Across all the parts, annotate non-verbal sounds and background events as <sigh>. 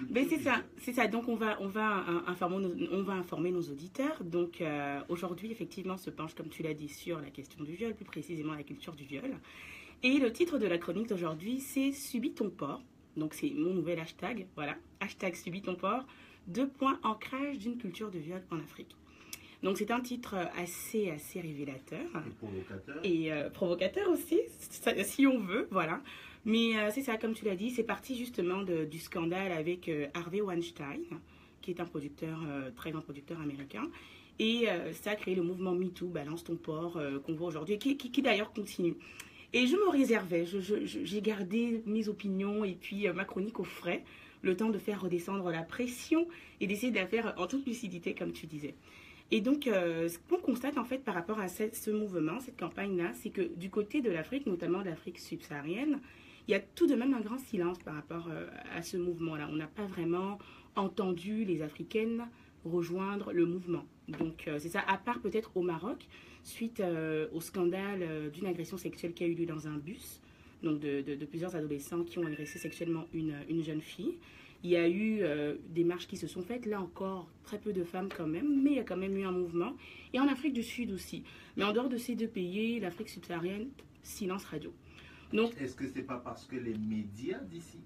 Ben, c'est ça, c'est ça. Donc on va, on va, informer, nos, on va informer nos auditeurs. Donc euh, aujourd'hui, effectivement, se penche, comme tu l'as dit, sur la question du viol, plus précisément la culture du viol. Et le titre de la chronique d'aujourd'hui, c'est Subis ton port. Donc c'est mon nouvel hashtag, voilà, hashtag Subis ton port. Deux points ancrage d'une culture de viol en Afrique. Donc c'est un titre assez assez révélateur et provocateur et euh, provocateur aussi, si on veut, voilà. Mais euh, c'est ça, comme tu l'as dit, c'est parti justement du scandale avec euh, Harvey Weinstein, qui est un producteur, euh, très grand producteur américain. Et ça a créé le mouvement MeToo, Balance ton port, qu'on voit aujourd'hui, qui, d'ailleurs continue. Et je me réservais, j'ai gardé mes opinions et puis ma chronique au frais, le temps de faire redescendre la pression et d'essayer de la faire en toute lucidité, comme tu disais. Et donc, ce qu'on constate en fait par rapport à ce mouvement, cette campagne-là, c'est que du côté de l'Afrique, notamment de l'Afrique subsaharienne, il y a tout de même un grand silence par rapport euh, à ce mouvement-là. On n'a pas vraiment entendu les Africaines rejoindre le mouvement. Donc euh, c'est ça, à part peut-être au Maroc, suite euh, au scandale d'une agression sexuelle qui a eu lieu dans un bus, donc de, plusieurs adolescents qui ont agressé sexuellement une, une jeune fille. Il y a eu des marches qui se sont faites, là encore très peu de femmes quand même, mais il y a quand même eu un mouvement. Et en Afrique du Sud aussi. Mais en dehors de ces deux pays, l'Afrique subsaharienne, silence radio. Est-ce que c'est pas parce que les médias d'ici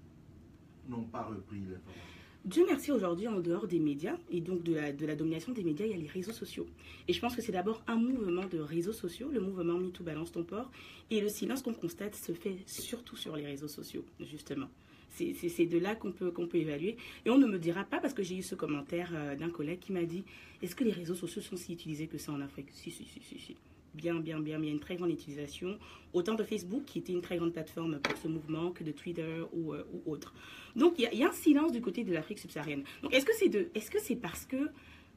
n'ont pas repris l'information? Dieu merci, aujourd'hui, en dehors des médias et donc de la, de la domination des médias, il y a les réseaux sociaux. Et je pense que c'est d'abord un mouvement de réseaux sociaux, le mouvement MeToo Balance ton port. Et le silence qu'on constate se fait surtout sur les réseaux sociaux, justement. C'est de là qu'on peut, qu'on peut évaluer. Et on ne me dira pas, parce que j'ai eu ce commentaire euh, d'un collègue qui m'a dit Est-ce que les réseaux sociaux sont si utilisés que ça en Afrique? Si, si, si, si. si bien, bien, bien, il y a une très grande utilisation, autant de Facebook, qui était une très grande plateforme pour ce mouvement, que de Twitter ou, euh, autre. Donc, il y, a, un silence du côté de l'Afrique subsaharienne. Donc, est-ce que c'est est -ce c'est parce que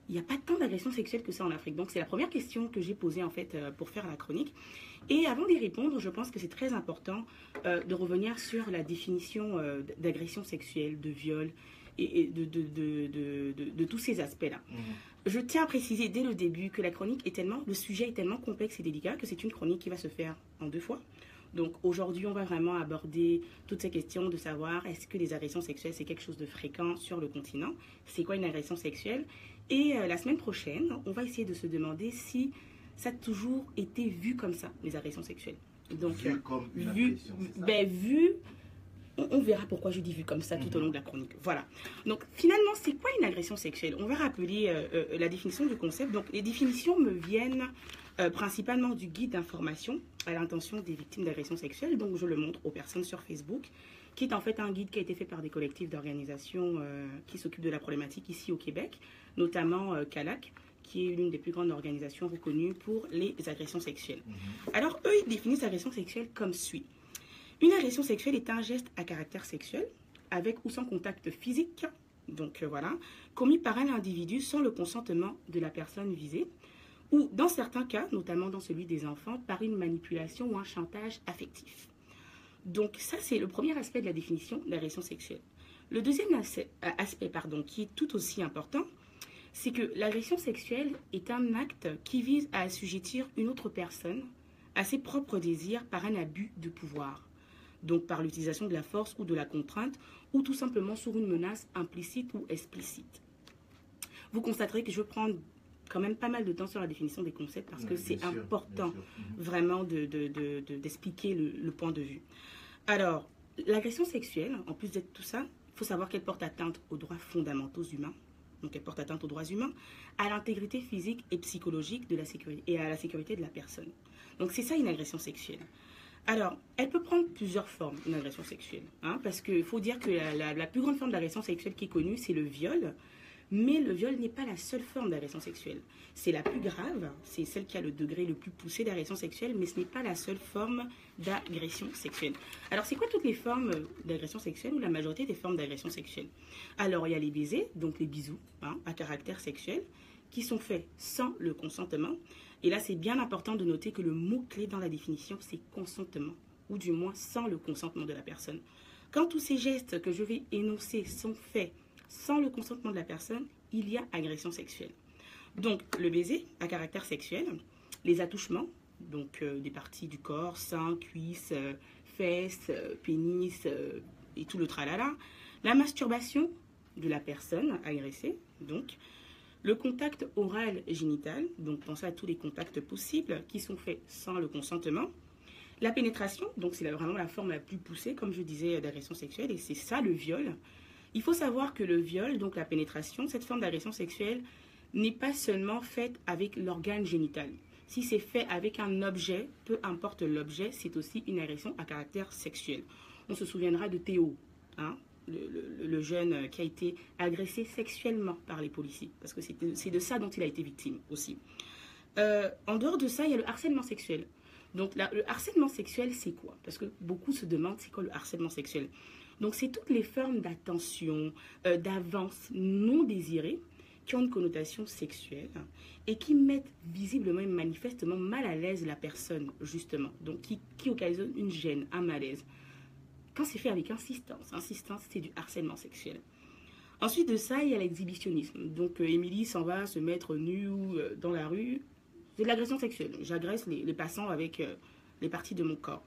il n'y a pas tant d'agressions sexuelles que ça en Afrique? Donc, c'est la première question que j'ai posée, en fait, euh, pour faire la chronique. Et avant d'y répondre, je pense que c'est très important euh, de revenir sur la définition d'agression sexuelle, de viol et, de, tous ces aspects-là. Mmh. Je tiens à préciser dès le début que la chronique est tellement, le sujet est tellement complexe et délicat que c'est une chronique qui va se faire en deux fois. Donc aujourd'hui, on va vraiment aborder toutes ces questions de savoir est-ce que les agressions sexuelles, c'est quelque chose de fréquent sur le continent? C'est quoi une agression sexuelle? Et euh, la semaine prochaine, on va essayer de se demander si ça a toujours été vu comme ça, les agressions sexuelles. Donc, vu comme une vu, ben, vu on, verra pourquoi je dis vu comme ça tout au long de la chronique. Voilà. Donc finalement, c'est quoi une agression sexuelle? On va rappeler euh, euh, la définition du concept. Donc les définitions me viennent euh, principalement du guide d'information à l'intention des victimes d'agressions sexuelles. Donc je le montre aux personnes sur Facebook, qui est en fait un guide qui a été fait par des collectifs d'organisations qui s'occupent de la problématique ici au Québec, notamment CALAC qui est l'une des plus grandes organisations reconnues pour les agressions sexuelles. Mhm. Alors, eux, ils définissent l'agression sexuelle comme suit. Une agression sexuelle est un geste à caractère sexuel, avec ou sans contact physique, donc euh, voilà, commis par un individu sans le consentement de la personne visée, ou dans certains cas, notamment dans celui des enfants, par une manipulation ou un chantage affectif. Donc ça, c'est le premier aspect de la définition d'agression sexuelle. Le deuxième aspect, pardon, qui est tout aussi important, c'est que l'agression sexuelle est un acte qui vise à assujettir une autre personne à ses propres désirs par un abus de pouvoir donc par l'utilisation de la force ou de la contrainte, ou tout simplement sur une menace implicite ou explicite. Vous constaterez que je prendre quand même pas mal de temps sur la définition des concepts parce que c'est important mhm. vraiment d'expliquer de, le, point de vue. Alors, l'agression sexuelle, en plus d'être tout ça, il faut savoir qu'elle porte atteinte aux droits fondamentaux humains. Donc, elle porte atteinte aux droits humains, à l'intégrité physique et psychologique de la sécurité et à la sécurité de la personne. Donc, c'est ça une agression sexuelle. Alors, elle peut prendre plusieurs formes, une agression sexuelle. Hein, parce qu'il faut dire que la, plus grande forme d'agression sexuelle qui est connue, c'est le viol. Mais le viol n'est pas la seule forme d'agression sexuelle. C'est la plus grave, c'est celle qui a le degré le plus poussé d'agression sexuelle, mais ce n'est pas la seule forme d'agression sexuelle. Alors, c'est quoi toutes les formes d'agression sexuelle ou la majorité des formes d'agression sexuelle? Alors, il y a les baisers, donc les bisous, hein, à caractère sexuel, qui sont faits sans le consentement. Et là, c'est bien important de noter que le mot-clé dans la définition, c'est consentement, ou du moins sans le consentement de la personne. Quand tous ces gestes que je vais énoncer sont faits sans le consentement de la personne, il y a agression sexuelle. Donc, le baiser à caractère sexuel, les attouchements, donc euh, des parties du corps, seins, cuisses, euh, fesses, euh, pénis et tout le tralala, la masturbation de la personne agressée, donc le contact oral génital, donc pensez à tous les contacts possibles qui sont faits sans le consentement. La pénétration, donc c'est vraiment la forme la plus poussée, comme je disais, d'agression sexuelle, et c'est ça le viol. Il faut savoir que le viol, donc la pénétration, cette forme d'agression sexuelle, n'est pas seulement faite avec l'organe génital. Si c'est fait avec un objet, peu importe l'objet, c'est aussi une agression à caractère sexuel. On se souviendra de Théo, hein, le, jeune qui a été agressé sexuellement par les policiers, parce que c'est de ça dont il a été victime aussi. Euh, en dehors de ça, il y a le harcèlement sexuel. Donc le harcèlement sexuel, c'est quoi? Parce que beaucoup se demandent c'est quoi le harcèlement sexuel? Donc c'est toutes les formes d'attention, euh, d'avance non désirées qui ont une connotation sexuelle et qui mettent visiblement et manifestement mal à l'aise la personne, justement. Donc qui, qui occasionnent une gêne, un malaise quand c'est fait avec insistance. Insistance, c'est du harcèlement sexuel. Ensuite de ça, il y a l'exhibitionnisme. Donc, euh, Émilie s'en va se mettre nue euh, dans la rue. C'est de l'agression sexuelle. J'agresse les, passants avec euh, les parties de mon corps.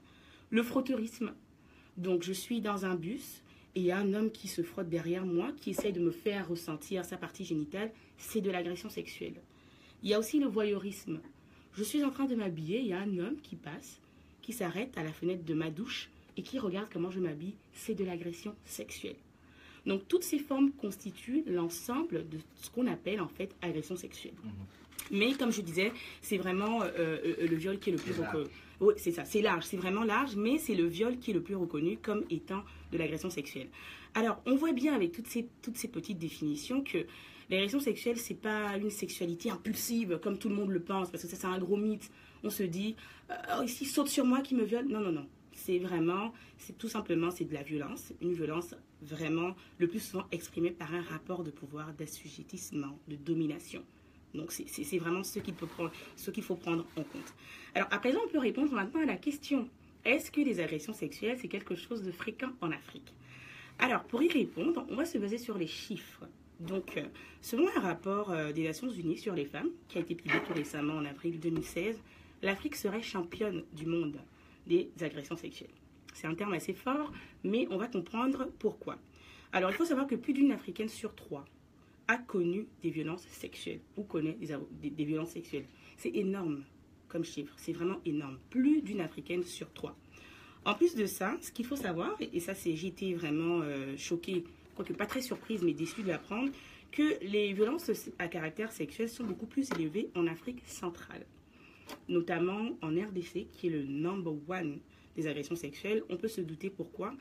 Le frotteurisme. Donc, je suis dans un bus et il y a un homme qui se frotte derrière moi, qui essaye de me faire ressentir sa partie génitale. C'est de l'agression sexuelle. Il y a aussi le voyeurisme. Je suis en train de m'habiller, il y a un homme qui passe, qui s'arrête à la fenêtre de ma douche et qui regarde comment je m'habille, c'est de l'agression sexuelle. Donc toutes ces formes constituent l'ensemble de ce qu'on appelle en fait agression sexuelle. Mhm. Mais comme je disais, c'est vraiment euh, euh, le viol qui est le plus reconnu. Oui, c'est ça, c'est large, c'est vraiment large, mais c'est le viol qui est le plus reconnu comme étant de l'agression sexuelle. Alors, on voit bien avec toutes ces, toutes ces petites définitions que l'agression sexuelle, c'est pas une sexualité impulsive comme tout le monde le pense, parce que ça, c'est un gros mythe. On se dit, euh, oh, ici, saute sur moi qui me viole. Non, non, non c'est vraiment, c'est tout simplement, c'est de la violence, une violence vraiment le plus souvent exprimée par un rapport de pouvoir, d'assujettissement, de domination. Donc c'est vraiment ce qu'il faut, prendre, en compte. Alors à présent, on peut répondre maintenant à la question, est-ce que les agressions sexuelles, c'est quelque chose de fréquent en Afrique? Alors pour y répondre, on va se baser sur les chiffres. Donc, euh, selon un rapport euh, des Nations Unies sur les femmes, qui a été publié tout récemment en avril 2016, l'Afrique serait championne du monde des agressions sexuelles. C'est un terme assez fort, mais on va comprendre pourquoi. Alors, il faut savoir que plus d'une Africaine sur trois a connu des violences sexuelles ou connaît des, violences sexuelles. C'est énorme comme chiffre, c'est vraiment énorme. Plus d'une Africaine sur trois. En plus de ça, ce qu'il faut savoir, et ça c'est été vraiment euh, choquée, quoique pas très surprise, mais déçue de l'apprendre, que les violences à caractère sexuel sont beaucoup plus élevées en Afrique centrale notamment en RDC, qui est le number one des agressions sexuelles. On peut se douter pourquoi.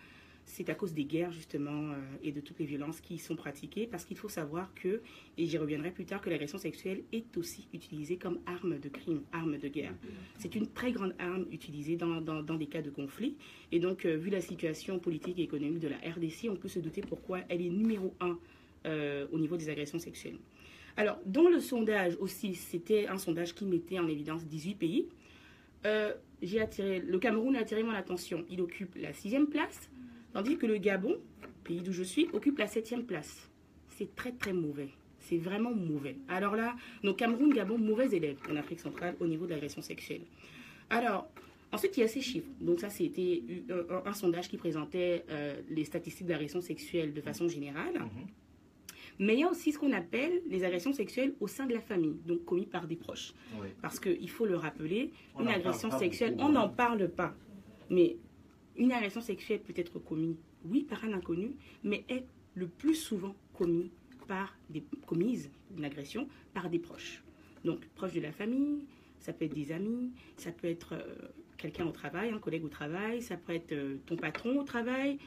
C'est à cause des guerres, justement, euh, et de toutes les violences qui y sont pratiquées, parce qu'il faut savoir que, et j'y reviendrai plus tard, que l'agression sexuelle est aussi utilisée comme arme de crime, arme de guerre. C'est une très grande arme utilisée dans, dans, des cas de conflit. Et donc, euh, vu la situation politique et économique de la RDC, on peut se douter pourquoi elle est numéro un euh, au niveau des agressions sexuelles. Alors, dans le sondage aussi, c'était un sondage qui mettait en évidence 18 pays. Euh, j'ai attiré, le Cameroun a attiré mon attention. Il occupe la sixième place, tandis que le Gabon, pays d'où je suis, occupe la septième place. C'est très très mauvais. C'est vraiment mauvais. Alors là, nos Cameroun, Gabon, mauvais élèves en Afrique centrale au niveau de l'agression sexuelle. Alors, ensuite, il y a ces chiffres. Donc ça, c'était un, sondage qui présentait euh, les statistiques d'agression sexuelle de façon générale. Mhm. Mais il y a aussi ce qu'on appelle les agressions sexuelles au sein de la famille, donc commis par des proches. Parce qu'il faut le rappeler, une agression sexuelle, on n'en parle pas. Mais une agression sexuelle peut être commise, oui, par un inconnu, mais est le plus souvent commise par des, commise, une agression, par des proches. Donc, proches de la famille, ça peut être des amis, ça peut être euh, quelqu'un au travail, un collègue au travail, ça peut être euh, ton patron au travail,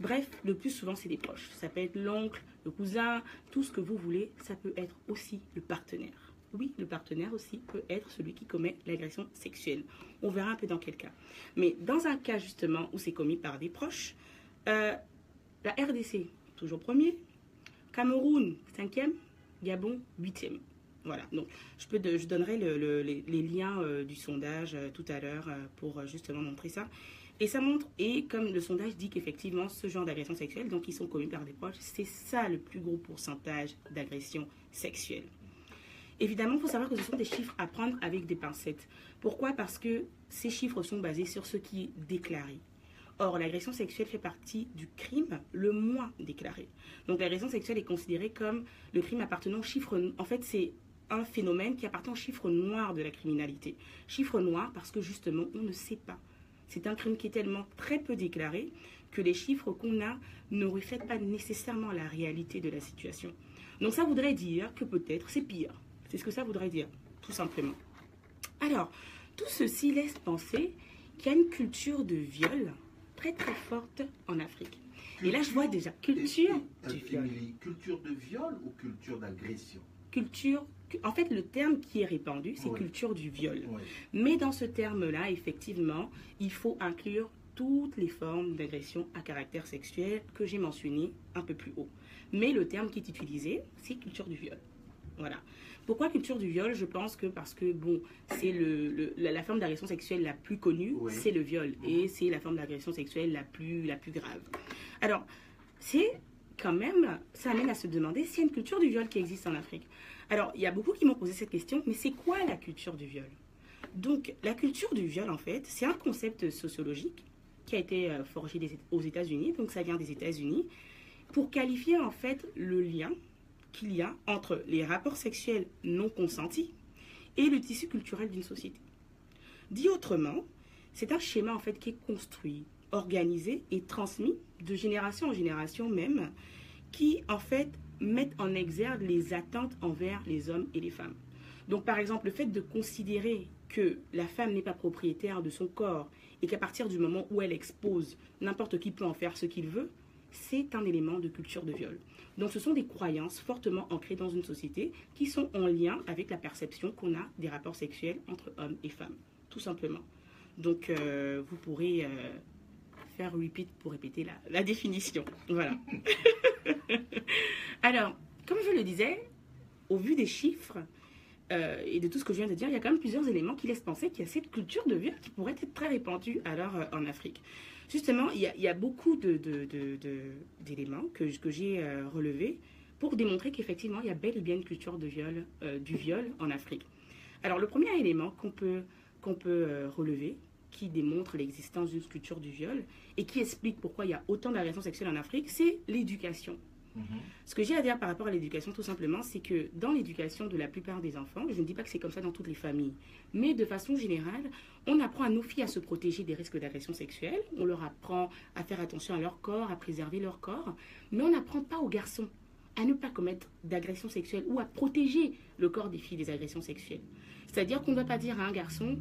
Bref, le plus souvent, c'est des proches. Ça peut être l'oncle, le cousin, tout ce que vous voulez. Ça peut être aussi le partenaire. Oui, le partenaire aussi peut être celui qui commet l'agression sexuelle. On verra un peu dans quel cas. Mais dans un cas justement où c'est commis par des proches, euh, la RDC, toujours premier, Cameroun, cinquième, Gabon, huitième. Voilà, donc je, donnerai les, liens euh, du sondage euh, tout à l'heure pour justement montrer ça. Et ça montre, et comme le sondage dit qu'effectivement, ce genre d'agression sexuelle, donc ils sont commis par des proches, c'est ça le plus gros pourcentage d'agression sexuelle. Évidemment, il faut savoir que ce sont des chiffres à prendre avec des pincettes. Pourquoi? Parce que ces chiffres sont basés sur ce qui est déclaré. Or, l'agression sexuelle fait partie du crime le moins déclaré. Donc, l'agression sexuelle est considérée comme le crime appartenant au chiffre. En fait, c'est un phénomène qui appartient au chiffre noir de la criminalité. Chiffre noir parce que justement, on ne sait pas. C'est un crime qui est tellement très peu déclaré que les chiffres qu'on a ne reflètent pas nécessairement la réalité de la situation. Donc ça voudrait dire que peut-être c'est pire. C'est ce que ça voudrait dire, tout simplement. Alors, tout ceci laisse penser qu'il y a une culture de viol très très forte en Afrique. Et là, je vois déjà culture Et- et- du viol. Culture de viol ou culture d'agression? Culture, en fait, le terme qui est répandu, c'est Oui. culture du viol. Oui. Mais dans ce terme-là, effectivement, il faut inclure toutes les formes d'agression à caractère sexuel que j'ai mentionnées un peu plus haut. Mais le terme qui est utilisé, c'est culture du viol. Voilà. Pourquoi culture du viol? Je pense que parce que, bon, c'est le, le- la, la forme d'agression sexuelle la plus connue, Oui. c'est le viol. Et c'est la forme d'agression sexuelle la plus, la plus grave. Alors, c'est quand même, ça amène à se demander s'il y a une culture du viol qui existe en Afrique? Alors, il y a beaucoup qui m'ont posé cette question, mais c'est quoi la culture du viol? Donc, la culture du viol, en fait, c'est un concept sociologique qui a été euh, forgé aux États-Unis, donc ça vient des États-Unis, pour qualifier en fait le lien qu'il y a entre les rapports sexuels non consentis et le tissu culturel d'une société. Dit autrement, c'est un schéma en fait qui est construit, organisé et transmis de génération en génération même, qui en fait mettent en exergue les attentes envers les hommes et les femmes. Donc par exemple, le fait de considérer que la femme n'est pas propriétaire de son corps et qu'à partir du moment où elle expose, n'importe qui peut en faire ce qu'il veut, c'est un élément de culture de viol. Donc ce sont des croyances fortement ancrées dans une société qui sont en lien avec la perception qu'on a des rapports sexuels entre hommes et femmes, tout simplement. Donc euh, vous pourrez euh, faire repeat pour répéter la, la définition. Voilà. <laughs> Alors, comme je le disais, au vu des chiffres euh, et de tout ce que je viens de dire, il y a quand même plusieurs éléments qui laissent penser qu'il y a cette culture de viol qui pourrait être très répandue alors euh, en Afrique. Justement, il y a, beaucoup d'éléments que, j'ai euh, relevés pour démontrer qu'effectivement, il y a bel et bien une culture du viol en Afrique. Alors, le premier élément qu'on peut, qu'on peut relever, qui démontre l'existence d'une culture du viol et qui explique pourquoi il y a autant d'agressions sexuelles en Afrique, c'est l'éducation. Mhm. Ce que j'ai à dire par rapport à l'éducation, tout simplement, c'est que dans l'éducation de la plupart des enfants, je ne dis pas que c'est comme ça dans toutes les familles, mais de façon générale, on apprend à nos filles à se protéger des risques d'agression sexuelle, on leur apprend à faire attention à leur corps, à préserver leur corps, mais on n'apprend pas aux garçons à ne pas commettre d'agression sexuelle ou à protéger le corps des filles des agressions sexuelles. C'est-à-dire qu'on ne doit pas dire à un garçon,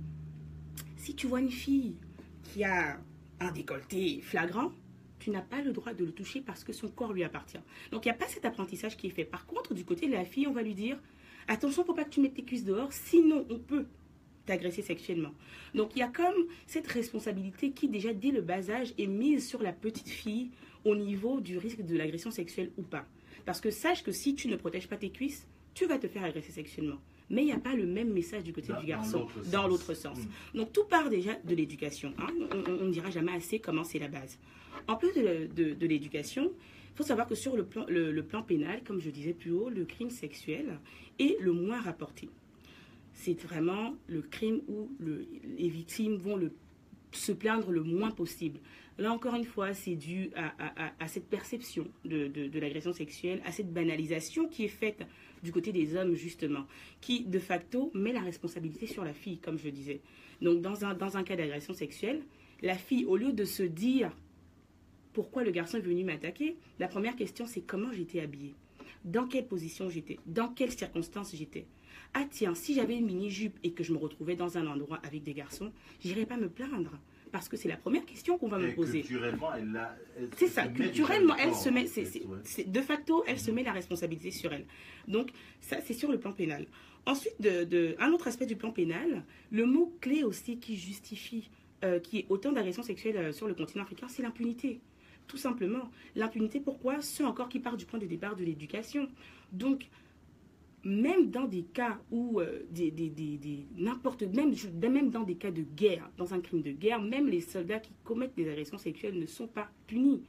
si tu vois une fille qui a un décolleté flagrant, tu n'as pas le droit de le toucher parce que son corps lui appartient. Donc il n'y a pas cet apprentissage qui est fait. Par contre, du côté de la fille, on va lui dire attention, faut pas que tu mettes tes cuisses dehors, sinon on peut t'agresser sexuellement. Donc il y a comme cette responsabilité qui déjà dès le bas âge est mise sur la petite fille au niveau du risque de l'agression sexuelle ou pas. Parce que sache que si tu ne protèges pas tes cuisses, tu vas te faire agresser sexuellement. Mais il n'y a pas le même message du côté Dans- du garçon, dans l'autre sens. Mm. Donc tout part déjà de l'éducation. hein. On- ne dira jamais assez comment c'est la base. En plus de, le- de- de l'éducation, il faut savoir que sur le plan, le- le plan pénal, comme je disais plus haut, le crime sexuel est le moins rapporté. C'est vraiment le crime où le- les victimes vont le, se plaindre le moins possible. Là encore une fois, c'est dû à, à- à- à cette perception de, de- de l'agression sexuelle, à cette banalisation qui est faite du côté des hommes justement, qui de facto met la responsabilité sur la fille, comme je disais. Donc dans un, dans un cas d'agression sexuelle, la fille, au lieu de se dire pourquoi le garçon est venu m'attaquer, la première question c'est comment j'étais habillée, dans quelle position j'étais, dans quelles circonstances j'étais? Ah tiens, si j'avais une mini-jupe et que je me retrouvais dans un endroit avec des garçons, j'irais pas me plaindre. Parce que c'est la première question qu'on va me poser. Culturellement, elle C'est ça, culturellement, elle le se met, de facto, elle se met la responsabilité sur elle. Donc, ça, c'est sur le plan pénal. Ensuite, de, de- un autre aspect du plan pénal, le mot clé aussi qui justifie euh, qu'il y ait autant d'agressions sexuelles euh, sur le continent africain, c'est l'impunité. Tout simplement. L'impunité, pourquoi? Ce encore qui part du point de départ de l'éducation. Donc, même dans des cas où euh, des, n'importe même même dans des cas de guerre, dans un crime de guerre, même les soldats qui commettent des agressions sexuelles ne sont pas punis.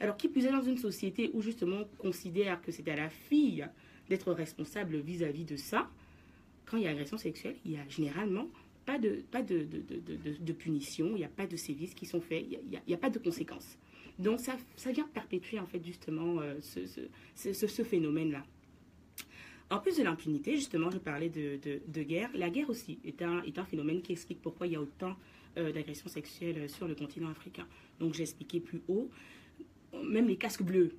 Alors qui plus est dans une société où justement on considère que c'est à la fille d'être responsable vis-à-vis de ça, quand il y a agression sexuelle, il y a généralement pas de, pas de, de, de, punition, il n'y a pas de sévices qui sont faits, il n'y a, pas de conséquences. Donc ça, ça vient perpétuer en fait justement euh, ce, ce- ce phénomène-là. En plus de l'impunité, justement, je parlais de, guerre. La guerre aussi est un, est un phénomène qui explique pourquoi il y a autant euh, d'agressions sexuelles euh, sur le continent africain. Donc j'ai expliqué plus haut. Même les casques bleus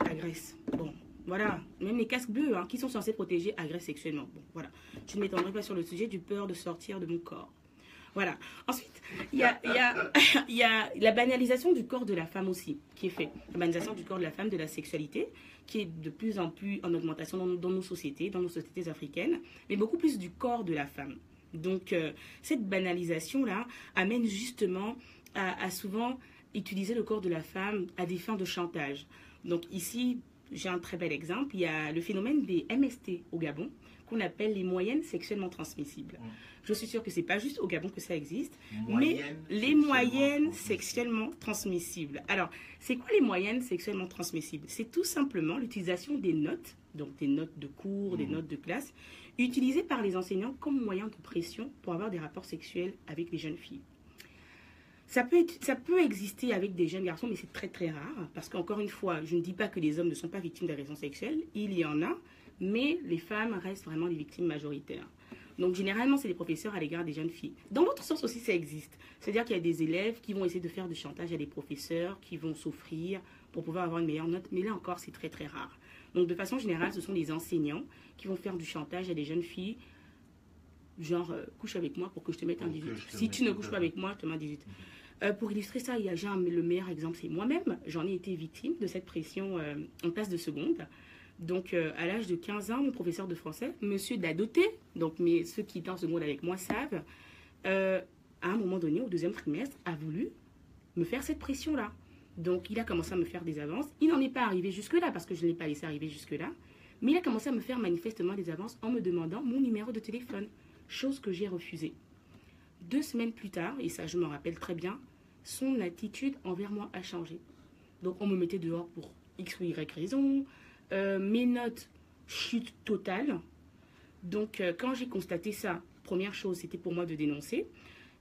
agressent. Bon, voilà. Même les casques bleus hein, qui sont censés protéger agressent sexuellement. Bon, voilà. Je ne m'étendrai pas sur le sujet du peur de sortir de mon corps. Voilà. Ensuite, <laughs> il y a, la banalisation du corps de la femme aussi, qui est faite. La banalisation du corps de la femme, de la sexualité, qui est de plus en plus en augmentation dans, nos sociétés, dans nos sociétés africaines, mais beaucoup plus du corps de la femme. Donc, euh, cette banalisation-là amène justement à souvent utiliser le corps de la femme à des fins de chantage. Donc, ici, j'ai un très bel exemple. Il y a le phénomène des MST au Gabon, qu'on appelle les moyennes sexuellement transmissibles. Je suis sûre que c'est pas juste au Gabon que ça existe, mais les moyennes sexuellement transmissibles. Alors, c'est quoi les moyennes sexuellement transmissibles? C'est tout simplement l'utilisation des notes, donc des notes de cours, des Mhm. notes de classe, utilisées par les enseignants comme moyen de pression pour avoir des rapports sexuels avec les jeunes filles. Ça peut, être- ça peut exister avec des jeunes garçons, mais c'est très très rare. Parce qu'encore une fois, je ne dis pas que les hommes ne sont pas victimes d'agressions sexuelles, il y en a, mais les femmes restent vraiment les victimes majoritaires. Donc généralement, c'est les professeurs à l'égard des jeunes filles. Dans l'autre sens aussi, ça existe. C'est-à-dire qu'il y a des élèves qui vont essayer de faire du chantage à des professeurs, qui vont s'offrir pour pouvoir avoir une meilleure note, mais là encore, c'est très très rare. Donc de façon générale, ce sont des enseignants qui vont faire du chantage à des jeunes filles, genre euh, couche avec moi pour que je te mette un Pour que 18. je te Si tu ne couches pas avec moi, je te mets un 18. Euh, pour illustrer ça, il y a un- le meilleur exemple, c'est moi-même. J'en ai été victime de cette pression euh, en classe de seconde. Donc, euh, à l'âge de 15 ans, mon professeur de français, monsieur Dadoté, donc mais ceux qui étaient en seconde avec moi savent, euh, à un moment donné, au deuxième trimestre, a voulu me faire cette pression-là. Donc, il a commencé à me faire des avances. Il n'en est pas arrivé jusque-là, parce que je ne l'ai pas laissé arriver jusque-là. Mais il a commencé à me faire manifestement des avances en me demandant mon numéro de téléphone, chose que j'ai refusée. Deux semaines plus tard, et ça je m'en rappelle très bien, son attitude envers moi a changé. Donc on me mettait dehors pour X ou Y raison, euh, mes notes chute totale. Donc euh, quand j'ai constaté ça, première chose, c'était pour moi de dénoncer.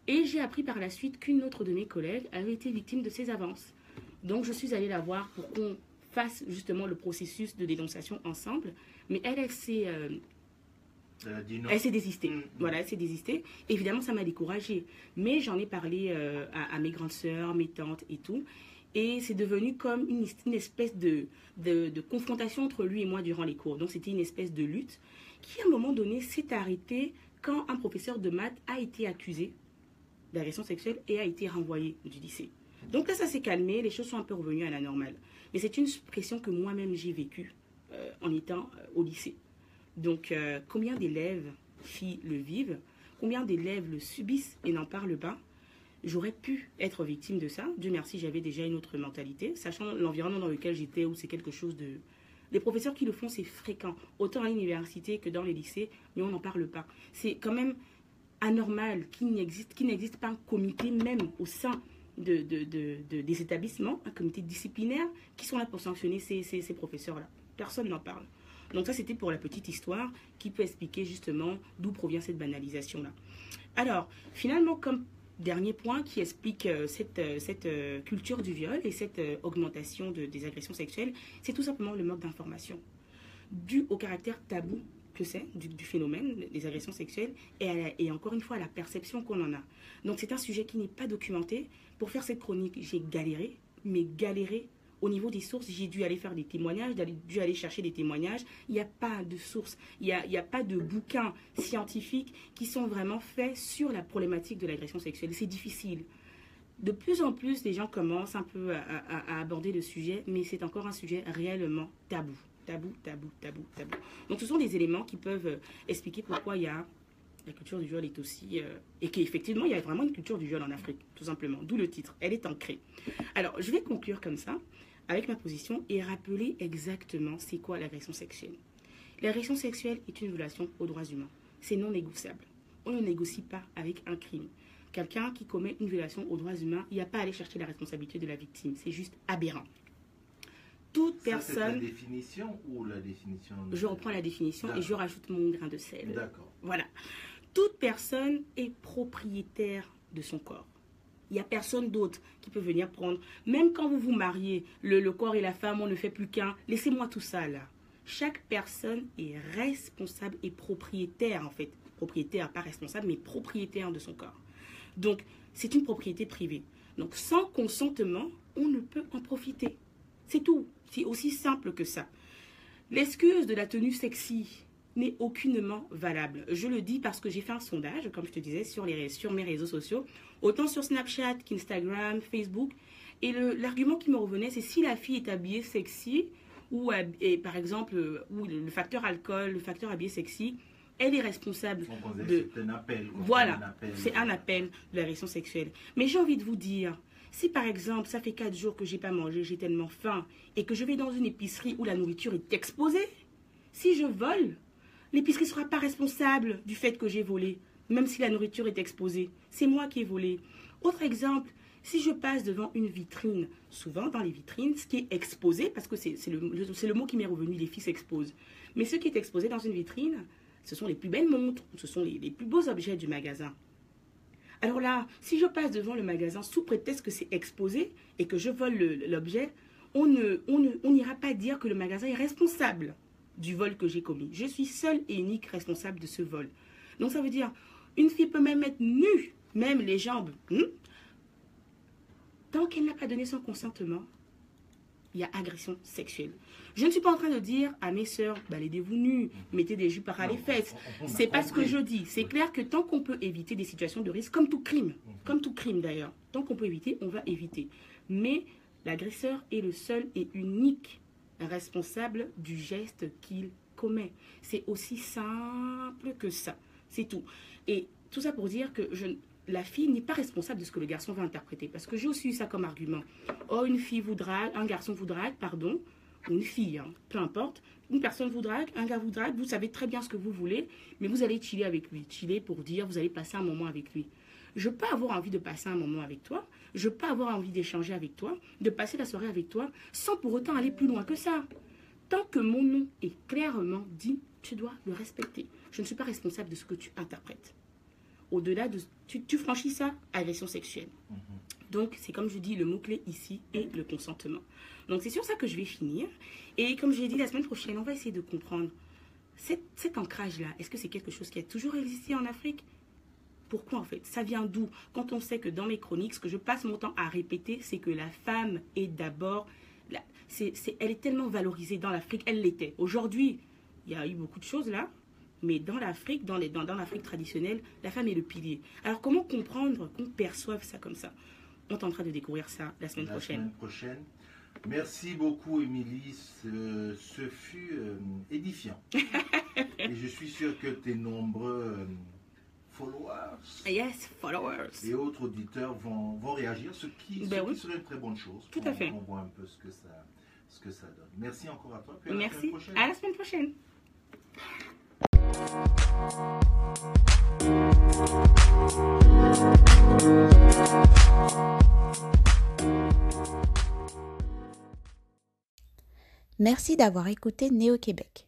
Et j'ai appris par la suite qu'une autre de mes collègues avait été victime de ces avances. Donc je suis allée la voir pour qu'on fasse justement le processus de dénonciation ensemble. Mais elle, elle s'est euh, elle s'est désistée. Mm. Voilà, elle s'est désistée. Évidemment, ça m'a découragée. Mais j'en ai parlé euh, à, à mes grandes sœurs, mes tantes et tout. Et c'est devenu comme une, espèce de confrontation entre lui et moi durant les cours. Donc c'était une espèce de lutte qui, à un moment donné, s'est arrêtée quand un professeur de maths a été accusé d'agression sexuelle et a été renvoyé du lycée. Donc là, ça s'est calmé, les choses sont un peu revenues à la normale. Mais c'est une pression que moi-même j'ai vécue euh, en étant euh, au lycée. Donc, euh, combien d'élèves, filles, le vivent Combien d'élèves le subissent et n'en parlent pas J'aurais pu être victime de ça. Dieu merci, j'avais déjà une autre mentalité, sachant l'environnement dans lequel j'étais, où c'est quelque chose de... Les professeurs qui le font, c'est fréquent, autant à l'université que dans les lycées, mais on n'en parle pas. C'est quand même anormal qu'il n'existe, pas un comité même au sein de, de- de- de- des établissements, un comité disciplinaire, qui sont là pour sanctionner ces professeurs-là. Personne n'en parle. Donc ça, c'était pour la petite histoire qui peut expliquer justement d'où provient cette banalisation-là. Alors, finalement, comme dernier point qui explique euh, cette, euh, cette euh, culture du viol et cette augmentation de- des agressions sexuelles, c'est tout simplement le manque d'information. Dû au caractère tabou que c'est du, phénomène des agressions sexuelles et, et encore une fois à la perception qu'on en a. Donc c'est un sujet qui n'est pas documenté. Pour faire cette chronique, j'ai galéré, mais galéré au niveau des sources, j'ai dû aller faire des témoignages, dû aller chercher des témoignages. Il n'y a pas de sources, il n'y a, pas de bouquins scientifiques qui sont vraiment faits sur la problématique de l'agression sexuelle. C'est difficile. De plus en plus, les gens commencent un peu à aborder le sujet, mais c'est encore un sujet réellement tabou. Tabou, tabou, tabou, tabou. Donc ce sont des éléments qui peuvent euh, expliquer pourquoi il y a la culture du viol est aussi... euh, et qu'effectivement, il y a vraiment une culture du viol en Afrique, tout simplement. D'où le titre. Elle est ancrée. Alors, je vais conclure comme ça, avec ma position, et rappeler exactement c'est quoi l'agression sexuelle. L'agression sexuelle est une violation aux droits humains. C'est non négociable. On ne négocie pas avec un crime. Quelqu'un qui commet une violation aux droits humains, il n'y a pas à aller chercher la responsabilité de la victime. C'est juste aberrant. Toute Ça, c'est la personne... définition ou la définition de- Je reprends la définition et je rajoute mon grain de sel. D'accord. Voilà. toute personne est propriétaire de son corps. N'y a personne d'autre qui peut venir prendre. Même quand vous vous mariez, le, le corps et la femme, on ne fait plus qu'un. Laissez-moi tout ça là. Chaque personne est responsable et propriétaire en fait. Propriétaire, pas responsable, mais propriétaire de son corps. Donc, c'est une propriété privée. Donc, sans consentement, on ne peut en profiter. C'est tout. C'est aussi simple que ça. L'excuse de la tenue sexy n'est aucunement valable. Je le dis parce que j'ai fait un sondage, comme je te disais, sur, les, sur mes réseaux sociaux, autant sur Snapchat qu'Instagram, Facebook. Et l'argument qui me revenait, c'est si la fille est habillée sexy, ou et par exemple, ou le facteur alcool, le facteur habillé sexy, elle est responsable de... C'est un appel. Voilà, c'est un appel de l'agression sexuelle. Mais j'ai envie de vous dire, si par exemple, ça fait quatre jours que j'ai pas mangé, j'ai tellement faim, et que je vais dans une épicerie où la nourriture est exposée, si je vole, l'épicerie ne sera pas responsable du fait que j'ai volé, même si la nourriture est exposée. C'est moi qui ai volé. Autre exemple, si je passe devant une vitrine, souvent dans les vitrines, ce qui est exposé, parce que c'est le, mot qui m'est revenu, les filles s'exposent, mais ce qui est exposé dans une vitrine, ce sont les plus belles montres, ce sont les, plus beaux objets du magasin. Alors là, si je passe devant le magasin sous prétexte que c'est exposé et que je vole l'objet, on n'ira pas dire que le magasin est responsable du vol que j'ai commis. Je suis seule et unique responsable de ce vol. Donc ça veut dire, une fille peut même être nue, même les jambes. Hmm? Tant qu'elle n'a pas donné son consentement, il y a agression sexuelle. Je ne suis pas en train de dire à mes sœurs, baladez-vous nues, mettez des jupes à les fesses. C'est pas ce que je dis. C'est clair que tant qu'on peut éviter des situations de risque, comme tout crime, comme tout crime d'ailleurs, tant qu'on peut éviter, on va éviter. Mais l'agresseur est le seul et unique responsable du geste qu'il commet. C'est aussi simple que ça. C'est tout. Et tout ça pour dire que la fille n'est pas responsable de ce que le garçon va interpréter. Parce que j'ai aussi eu ça comme argument. Oh, une fille vous drague, un garçon vous drague, pardon, une fille, hein, peu importe. Une personne vous drague, un gars vous drague, vous savez très bien ce que vous voulez, mais vous allez chiller avec lui. Chiller pour dire, vous allez passer un moment avec lui. Je peux avoir envie de passer un moment avec toi, je peux avoir envie d'échanger avec toi, de passer la soirée avec toi, sans pour autant aller plus loin que ça. Tant que mon nom est clairement dit, tu dois le respecter. Je ne suis pas responsable de ce que tu interprètes. Au-delà de... Tu, franchis ça, agression sexuelle. Mhm. Donc, c'est comme je dis, le mot-clé ici est le consentement. Donc, c'est sur ça que je vais finir. Et comme je l'ai dit, la semaine prochaine, on va essayer de comprendre cet ancrage-là. Est-ce que c'est quelque chose qui a toujours existé en Afrique? Pourquoi en fait? Ça vient d'où? Quand on sait que dans mes chroniques, ce que je passe mon temps à répéter, c'est que la femme est d'abord... c'est elle est tellement valorisée dans l'Afrique, elle l'était. Aujourd'hui, il y a eu beaucoup de choses là, mais dans l'Afrique, dans, dans, dans l'Afrique traditionnelle, la femme est le pilier. Alors comment comprendre qu'on perçoive ça comme ça? On est en train de découvrir ça la semaine prochaine. Semaine prochaine. Merci beaucoup, Émilie. Ce, fut euh, édifiant. <laughs> Et je suis sûr que tes nombreux euh, followers. Yes, followers. Et autres auditeurs vont, vont réagir, ce qui, ben serait une très bonne chose. Tout à fait. On voit un peu ce que ça, ce que ça donne. Merci encore à toi. Merci. À la semaine prochaine. Merci d'avoir écouté Néo-Québec.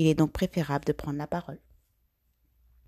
Il est donc préférable de prendre la parole.